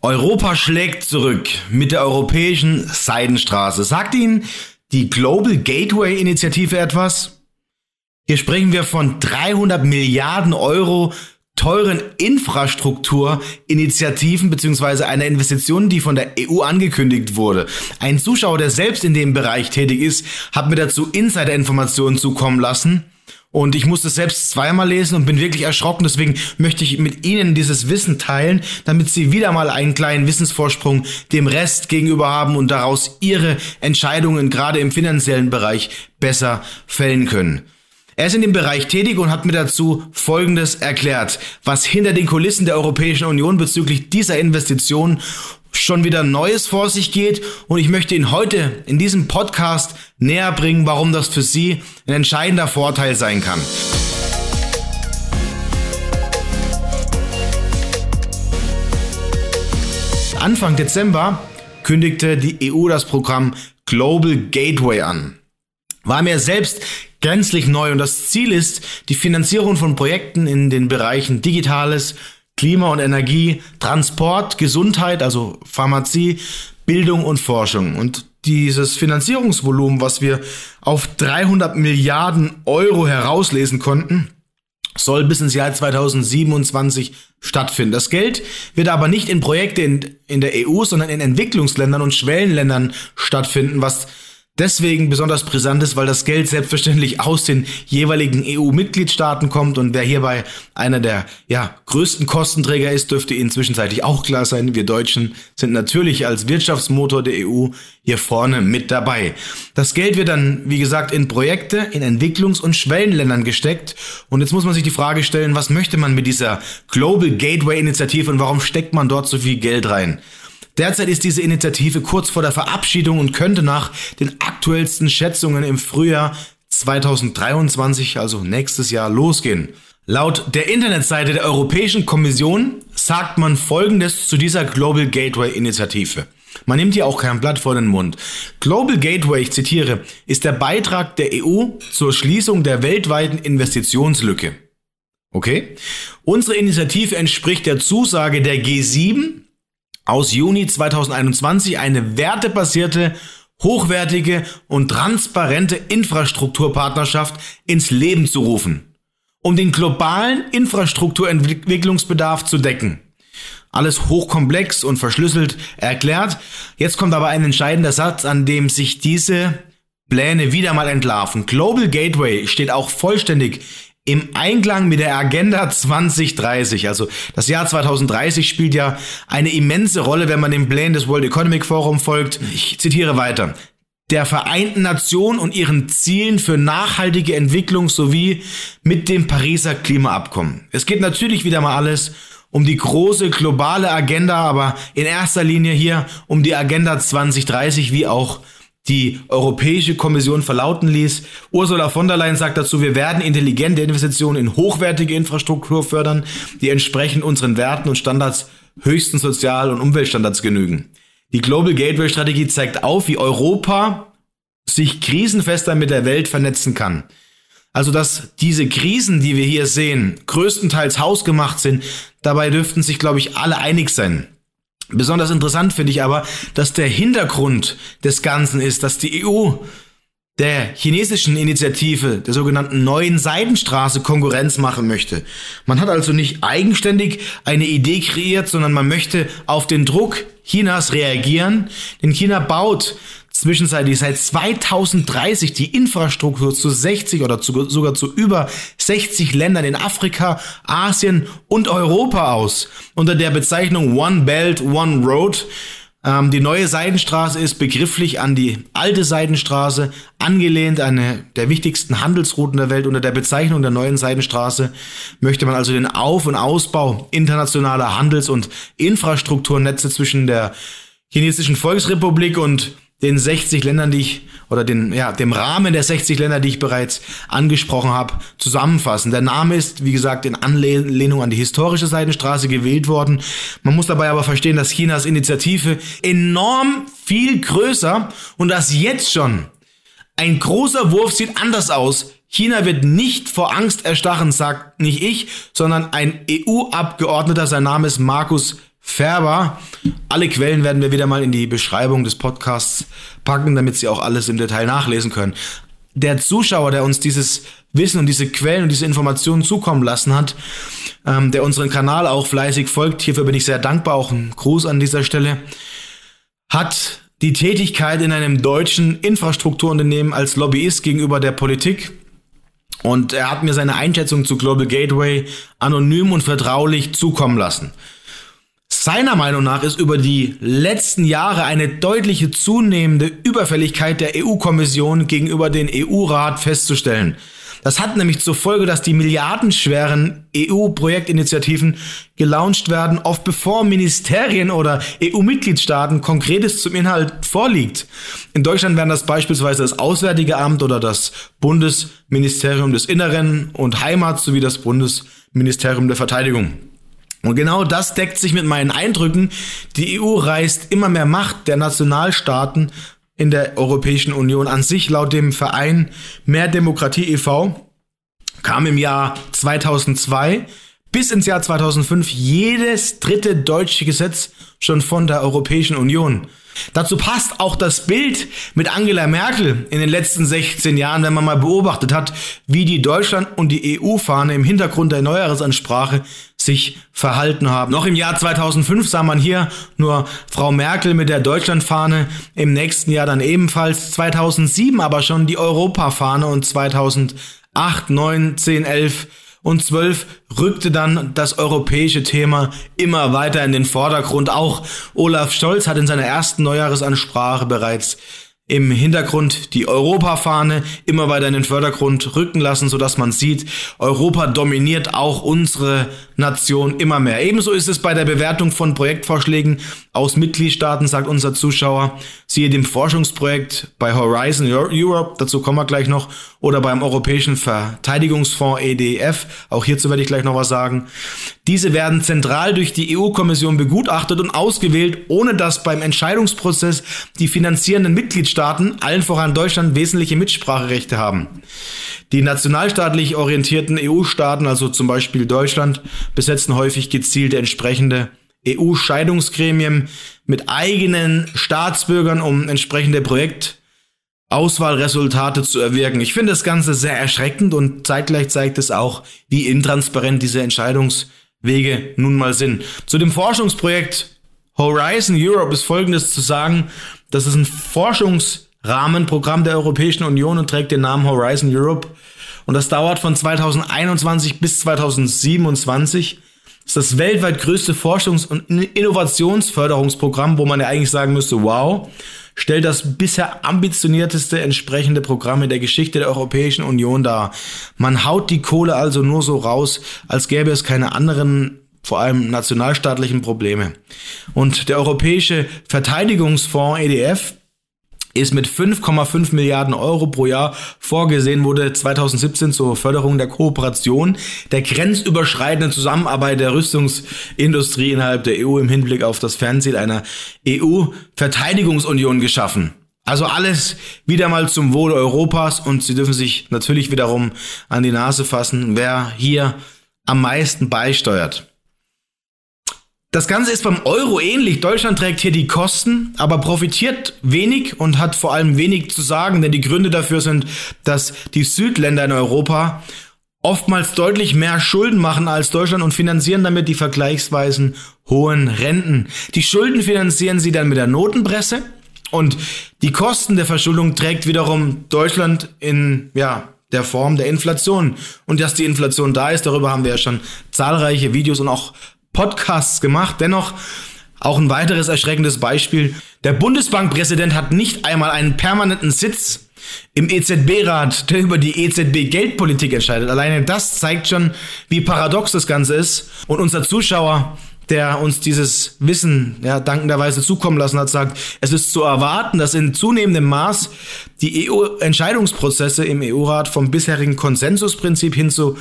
Europa schlägt zurück mit der europäischen Seidenstraße. Sagt Ihnen die Global Gateway Initiative etwas? Hier sprechen wir von 300 Milliarden Euro teuren Infrastrukturinitiativen beziehungsweise einer Investition, die von der EU angekündigt wurde. Ein Zuschauer, der selbst in dem Bereich tätig ist, hat mir dazu Insider-Informationen zukommen lassen. Und ich musste selbst zweimal lesen und bin wirklich erschrocken. Deswegen möchte ich mit Ihnen dieses Wissen teilen, damit Sie wieder mal einen kleinen Wissensvorsprung dem Rest gegenüber haben und daraus Ihre Entscheidungen gerade im finanziellen Bereich besser fällen können. Er ist in dem Bereich tätig und hat mir dazu Folgendes erklärt, was hinter den Kulissen der Europäischen Union bezüglich dieser Investition schon wieder Neues vor sich geht und ich möchte Ihnen heute in diesem Podcast näher bringen, warum das für Sie ein entscheidender Vorteil sein kann. Anfang Dezember kündigte die EU das Programm Global Gateway an. War mir selbst gänzlich neu und das Ziel ist die Finanzierung von Projekten in den Bereichen Digitales, Klima und Energie, Transport, Gesundheit, also Pharmazie, Bildung und Forschung. Und dieses Finanzierungsvolumen, was wir auf 300 Milliarden Euro herauslesen konnten, soll bis ins Jahr 2027 stattfinden. Das Geld wird aber nicht in Projekte in, in der EU, sondern in Entwicklungsländern und Schwellenländern stattfinden, was deswegen besonders brisant ist, weil das Geld selbstverständlich aus den jeweiligen EU-Mitgliedstaaten kommt und wer hierbei einer der ja, größten Kostenträger ist, dürfte Ihnen zwischenzeitlich auch klar sein. Wir Deutschen sind natürlich als Wirtschaftsmotor der EU hier vorne mit dabei. Das Geld wird dann, wie gesagt, in Projekte in Entwicklungs- und Schwellenländern gesteckt. Und jetzt muss man sich die Frage stellen, was möchte man mit dieser Global Gateway Initiative und warum steckt man dort so viel Geld rein? Derzeit ist diese Initiative kurz vor der Verabschiedung und könnte nach den aktuellsten Schätzungen im Frühjahr 2023, also nächstes Jahr, losgehen. Laut der Internetseite der Europäischen Kommission sagt man Folgendes zu dieser Global Gateway Initiative. Man nimmt hier auch kein Blatt vor den Mund. Global Gateway, ich zitiere, ist der Beitrag der EU zur Schließung der weltweiten Investitionslücke. Okay? Unsere Initiative entspricht der Zusage der G7 aus Juni 2021 eine wertebasierte, hochwertige und transparente Infrastrukturpartnerschaft ins Leben zu rufen, um den globalen Infrastrukturentwicklungsbedarf zu decken. Alles hochkomplex und verschlüsselt erklärt. Jetzt kommt aber ein entscheidender Satz, an dem sich diese Pläne wieder mal entlarven. Global Gateway steht auch vollständig im Einklang mit der Agenda 2030. Also das Jahr 2030 spielt ja eine immense Rolle, wenn man den Plänen des World Economic Forum folgt. Ich zitiere weiter der Vereinten Nationen und ihren Zielen für nachhaltige Entwicklung sowie mit dem Pariser Klimaabkommen. Es geht natürlich wieder mal alles um die große globale Agenda, aber in erster Linie hier um die Agenda 2030 wie auch die Europäische Kommission verlauten ließ. Ursula von der Leyen sagt dazu, wir werden intelligente Investitionen in hochwertige Infrastruktur fördern, die entsprechend unseren Werten und Standards höchsten Sozial- und Umweltstandards genügen. Die Global Gateway Strategie zeigt auf, wie Europa sich krisenfester mit der Welt vernetzen kann. Also, dass diese Krisen, die wir hier sehen, größtenteils hausgemacht sind, dabei dürften sich, glaube ich, alle einig sein. Besonders interessant finde ich aber, dass der Hintergrund des Ganzen ist, dass die EU der chinesischen Initiative, der sogenannten neuen Seidenstraße, Konkurrenz machen möchte. Man hat also nicht eigenständig eine Idee kreiert, sondern man möchte auf den Druck Chinas reagieren. Denn China baut zwischenzeitlich seit 2030 die Infrastruktur zu 60 oder zu, sogar zu über 60 Ländern in Afrika, Asien und Europa aus. Unter der Bezeichnung One Belt, One Road. Ähm, die neue Seidenstraße ist begrifflich an die alte Seidenstraße angelehnt, eine der wichtigsten Handelsrouten der Welt. Unter der Bezeichnung der neuen Seidenstraße möchte man also den Auf- und Ausbau internationaler Handels- und Infrastrukturnetze zwischen der chinesischen Volksrepublik und den 60 Ländern, die ich, oder den, ja, dem Rahmen der 60 Länder, die ich bereits angesprochen habe, zusammenfassen. Der Name ist, wie gesagt, in Anlehnung an die historische Seidenstraße gewählt worden. Man muss dabei aber verstehen, dass Chinas Initiative enorm viel größer und dass jetzt schon ein großer Wurf sieht anders aus. China wird nicht vor Angst erstarren, sagt nicht ich, sondern ein EU-Abgeordneter, sein Name ist Markus Färber. Alle Quellen werden wir wieder mal in die Beschreibung des Podcasts packen, damit Sie auch alles im Detail nachlesen können. Der Zuschauer, der uns dieses Wissen und diese Quellen und diese Informationen zukommen lassen hat, ähm, der unseren Kanal auch fleißig folgt, hierfür bin ich sehr dankbar, auch ein Gruß an dieser Stelle, hat die Tätigkeit in einem deutschen Infrastrukturunternehmen als Lobbyist gegenüber der Politik und er hat mir seine Einschätzung zu Global Gateway anonym und vertraulich zukommen lassen. Seiner Meinung nach ist über die letzten Jahre eine deutliche zunehmende Überfälligkeit der EU-Kommission gegenüber dem EU-Rat festzustellen. Das hat nämlich zur Folge, dass die milliardenschweren EU-Projektinitiativen gelauncht werden, oft bevor Ministerien oder EU-Mitgliedstaaten Konkretes zum Inhalt vorliegt. In Deutschland wären das beispielsweise das Auswärtige Amt oder das Bundesministerium des Inneren und Heimat sowie das Bundesministerium der Verteidigung. Und genau das deckt sich mit meinen Eindrücken. Die EU reißt immer mehr Macht der Nationalstaaten in der Europäischen Union an sich. Laut dem Verein Mehr Demokratie e.V. kam im Jahr 2002 bis ins Jahr 2005 jedes dritte deutsche Gesetz schon von der Europäischen Union. Dazu passt auch das Bild mit Angela Merkel in den letzten 16 Jahren, wenn man mal beobachtet hat, wie die Deutschland- und die EU-Fahne im Hintergrund der Neujahresansprache sich verhalten haben. Noch im Jahr 2005 sah man hier nur Frau Merkel mit der Deutschlandfahne, im nächsten Jahr dann ebenfalls 2007 aber schon die Europafahne und 2008, 9, 10, 11 und 12 rückte dann das europäische Thema immer weiter in den Vordergrund. Auch Olaf Scholz hat in seiner ersten Neujahresansprache bereits im Hintergrund die Europafahne immer weiter in den Vordergrund rücken lassen, sodass man sieht, Europa dominiert auch unsere Nation immer mehr. Ebenso ist es bei der Bewertung von Projektvorschlägen aus Mitgliedstaaten, sagt unser Zuschauer, siehe dem Forschungsprojekt bei Horizon Europe, dazu kommen wir gleich noch, oder beim Europäischen Verteidigungsfonds EDF, auch hierzu werde ich gleich noch was sagen. Diese werden zentral durch die EU-Kommission begutachtet und ausgewählt, ohne dass beim Entscheidungsprozess die finanzierenden Mitgliedstaaten, allen voran Deutschland, wesentliche Mitspracherechte haben. Die nationalstaatlich orientierten EU-Staaten, also zum Beispiel Deutschland, besetzen häufig gezielt entsprechende EU-Scheidungsgremien mit eigenen Staatsbürgern, um entsprechende Projektauswahlresultate zu erwirken. Ich finde das Ganze sehr erschreckend und zeitgleich zeigt es auch, wie intransparent diese Entscheidungswege nun mal sind. Zu dem Forschungsprojekt Horizon Europe ist Folgendes zu sagen. Das ist ein Forschungsrahmenprogramm der Europäischen Union und trägt den Namen Horizon Europe. Und das dauert von 2021 bis 2027 ist das weltweit größte Forschungs- und Innovationsförderungsprogramm, wo man ja eigentlich sagen müsste, wow, stellt das bisher ambitionierteste entsprechende Programm in der Geschichte der Europäischen Union dar. Man haut die Kohle also nur so raus, als gäbe es keine anderen vor allem nationalstaatlichen Probleme. Und der Europäische Verteidigungsfonds EDF ist mit 5,5 Milliarden Euro pro Jahr vorgesehen, wurde 2017 zur Förderung der Kooperation, der grenzüberschreitenden Zusammenarbeit der Rüstungsindustrie innerhalb der EU im Hinblick auf das Fernziel einer EU-Verteidigungsunion geschaffen. Also alles wieder mal zum Wohle Europas und Sie dürfen sich natürlich wiederum an die Nase fassen, wer hier am meisten beisteuert. Das Ganze ist beim Euro ähnlich. Deutschland trägt hier die Kosten, aber profitiert wenig und hat vor allem wenig zu sagen, denn die Gründe dafür sind, dass die Südländer in Europa oftmals deutlich mehr Schulden machen als Deutschland und finanzieren damit die vergleichsweise hohen Renten. Die Schulden finanzieren sie dann mit der Notenpresse und die Kosten der Verschuldung trägt wiederum Deutschland in, ja, der Form der Inflation. Und dass die Inflation da ist, darüber haben wir ja schon zahlreiche Videos und auch Podcasts gemacht. Dennoch auch ein weiteres erschreckendes Beispiel. Der Bundesbankpräsident hat nicht einmal einen permanenten Sitz im EZB-Rat, der über die EZB-Geldpolitik entscheidet. Alleine das zeigt schon, wie paradox das Ganze ist. Und unser Zuschauer, der uns dieses Wissen ja, dankenderweise zukommen lassen hat, sagt, es ist zu erwarten, dass in zunehmendem Maß die EU-Entscheidungsprozesse im EU-Rat vom bisherigen Konsensusprinzip hin zu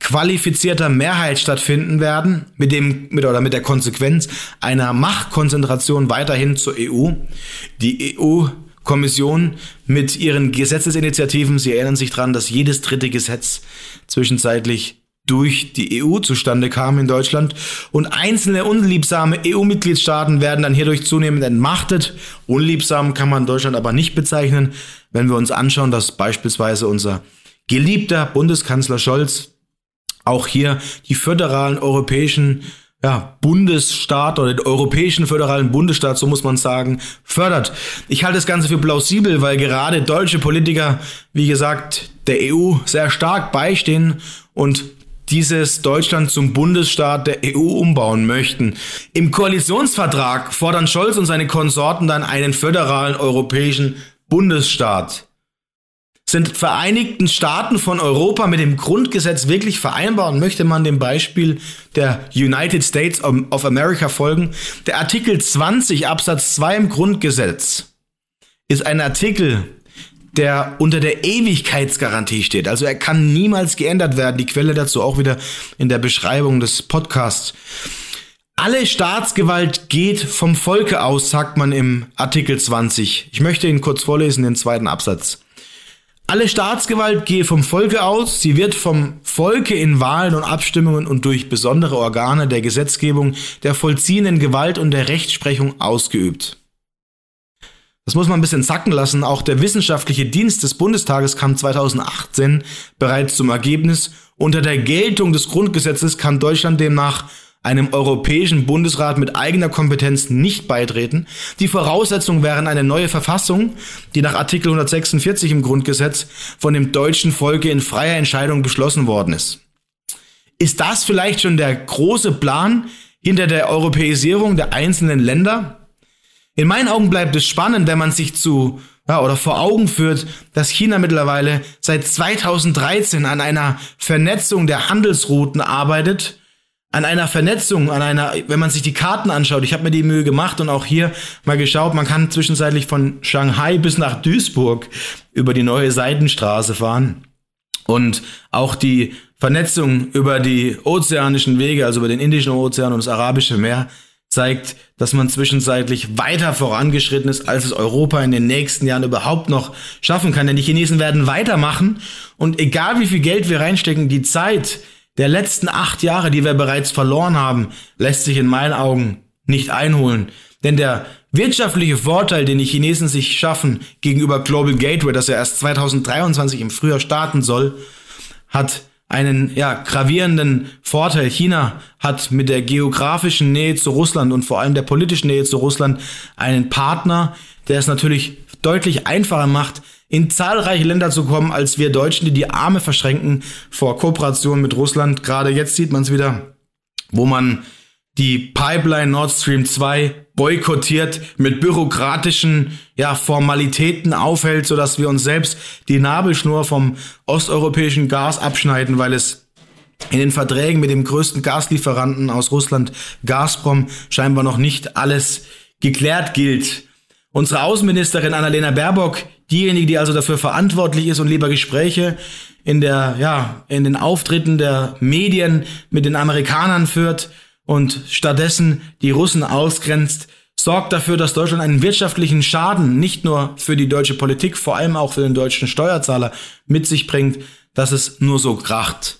qualifizierter Mehrheit stattfinden werden, mit dem, mit oder mit der Konsequenz einer Machtkonzentration weiterhin zur EU. Die EU-Kommission mit ihren Gesetzesinitiativen, Sie erinnern sich daran, dass jedes dritte Gesetz zwischenzeitlich durch die EU zustande kamen in Deutschland und einzelne unliebsame EU-Mitgliedstaaten werden dann hierdurch zunehmend entmachtet. Unliebsam kann man Deutschland aber nicht bezeichnen, wenn wir uns anschauen, dass beispielsweise unser geliebter Bundeskanzler Scholz auch hier die föderalen europäischen ja, Bundesstaat oder den europäischen föderalen Bundesstaat, so muss man sagen, fördert. Ich halte das Ganze für plausibel, weil gerade deutsche Politiker, wie gesagt, der EU sehr stark beistehen und dieses Deutschland zum Bundesstaat der EU umbauen möchten. Im Koalitionsvertrag fordern Scholz und seine Konsorten dann einen föderalen europäischen Bundesstaat. Sind Vereinigten Staaten von Europa mit dem Grundgesetz wirklich vereinbar und möchte man dem Beispiel der United States of America folgen? Der Artikel 20 Absatz 2 im Grundgesetz ist ein Artikel, der unter der Ewigkeitsgarantie steht. Also er kann niemals geändert werden. Die Quelle dazu auch wieder in der Beschreibung des Podcasts. Alle Staatsgewalt geht vom Volke aus, sagt man im Artikel 20. Ich möchte ihn kurz vorlesen, den zweiten Absatz. Alle Staatsgewalt gehe vom Volke aus, sie wird vom Volke in Wahlen und Abstimmungen und durch besondere Organe der Gesetzgebung, der vollziehenden Gewalt und der Rechtsprechung ausgeübt. Das muss man ein bisschen zacken lassen. Auch der wissenschaftliche Dienst des Bundestages kam 2018 bereits zum Ergebnis, unter der Geltung des Grundgesetzes kann Deutschland demnach einem europäischen Bundesrat mit eigener Kompetenz nicht beitreten. Die Voraussetzungen wären eine neue Verfassung, die nach Artikel 146 im Grundgesetz von dem deutschen Volke in freier Entscheidung beschlossen worden ist. Ist das vielleicht schon der große Plan hinter der Europäisierung der einzelnen Länder? In meinen Augen bleibt es spannend, wenn man sich zu ja, oder vor Augen führt, dass China mittlerweile seit 2013 an einer Vernetzung der Handelsrouten arbeitet, an einer Vernetzung, an einer, wenn man sich die Karten anschaut, ich habe mir die Mühe gemacht und auch hier mal geschaut, man kann zwischenzeitlich von Shanghai bis nach Duisburg über die neue Seidenstraße fahren. Und auch die Vernetzung über die ozeanischen Wege, also über den Indischen Ozean und das Arabische Meer, zeigt, dass man zwischenzeitlich weiter vorangeschritten ist, als es Europa in den nächsten Jahren überhaupt noch schaffen kann. Denn die Chinesen werden weitermachen und egal wie viel Geld wir reinstecken, die Zeit der letzten acht Jahre, die wir bereits verloren haben, lässt sich in meinen Augen nicht einholen. Denn der wirtschaftliche Vorteil, den die Chinesen sich schaffen gegenüber Global Gateway, das ja erst 2023 im Frühjahr starten soll, hat einen ja, gravierenden Vorteil. China hat mit der geografischen Nähe zu Russland und vor allem der politischen Nähe zu Russland einen Partner, der es natürlich deutlich einfacher macht, in zahlreiche Länder zu kommen, als wir Deutschen, die die Arme verschränken vor Kooperation mit Russland. Gerade jetzt sieht man es wieder, wo man die Pipeline Nord Stream 2 boykottiert, mit bürokratischen ja, Formalitäten aufhält, sodass wir uns selbst die Nabelschnur vom osteuropäischen Gas abschneiden, weil es in den Verträgen mit dem größten Gaslieferanten aus Russland, Gazprom, scheinbar noch nicht alles geklärt gilt. Unsere Außenministerin Annalena Baerbock, diejenige, die also dafür verantwortlich ist und lieber Gespräche in der, ja, in den Auftritten der Medien mit den Amerikanern führt, und stattdessen die Russen ausgrenzt, sorgt dafür, dass Deutschland einen wirtschaftlichen Schaden nicht nur für die deutsche Politik, vor allem auch für den deutschen Steuerzahler mit sich bringt, dass es nur so kracht.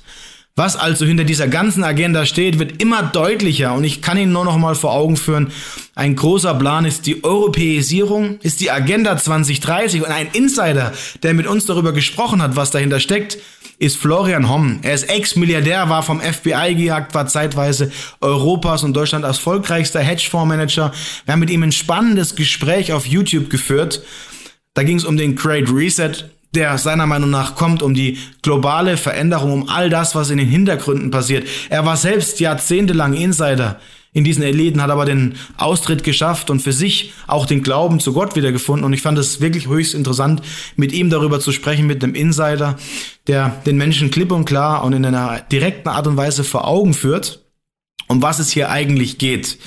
Was also hinter dieser ganzen Agenda steht, wird immer deutlicher und ich kann Ihnen nur noch mal vor Augen führen, ein großer Plan ist die Europäisierung, ist die Agenda 2030 und ein Insider, der mit uns darüber gesprochen hat, was dahinter steckt, ist Florian Homm. Er ist Ex-Milliardär, war vom FBI gejagt, war zeitweise Europas und Deutschland erfolgreichster Hedgefondsmanager. Wir haben mit ihm ein spannendes Gespräch auf YouTube geführt. Da ging es um den Great Reset, der seiner Meinung nach kommt, um die globale Veränderung, um all das, was in den Hintergründen passiert. Er war selbst jahrzehntelang Insider in diesen Eliten, hat aber den Austritt geschafft und für sich auch den Glauben zu Gott wiedergefunden. Und ich fand es wirklich höchst interessant, mit ihm darüber zu sprechen, mit einem Insider, der den Menschen klipp und klar und in einer direkten Art und Weise vor Augen führt, um was es hier eigentlich geht.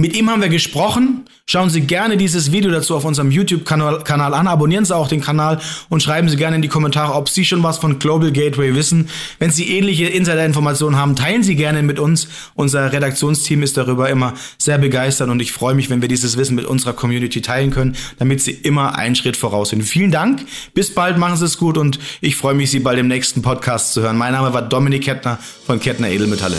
Mit ihm haben wir gesprochen. Schauen Sie gerne dieses Video dazu auf unserem YouTube-Kanal an. Abonnieren Sie auch den Kanal und schreiben Sie gerne in die Kommentare, ob Sie schon was von Global Gateway wissen. Wenn Sie ähnliche Insider-Informationen haben, teilen Sie gerne mit uns. Unser Redaktionsteam ist darüber immer sehr begeistert und ich freue mich, wenn wir dieses Wissen mit unserer Community teilen können, damit Sie immer einen Schritt voraus sind. Vielen Dank. Bis bald. Machen Sie es gut und ich freue mich, Sie bald im nächsten Podcast zu hören. Mein Name war Dominik Kettner von Kettner Edelmetalle.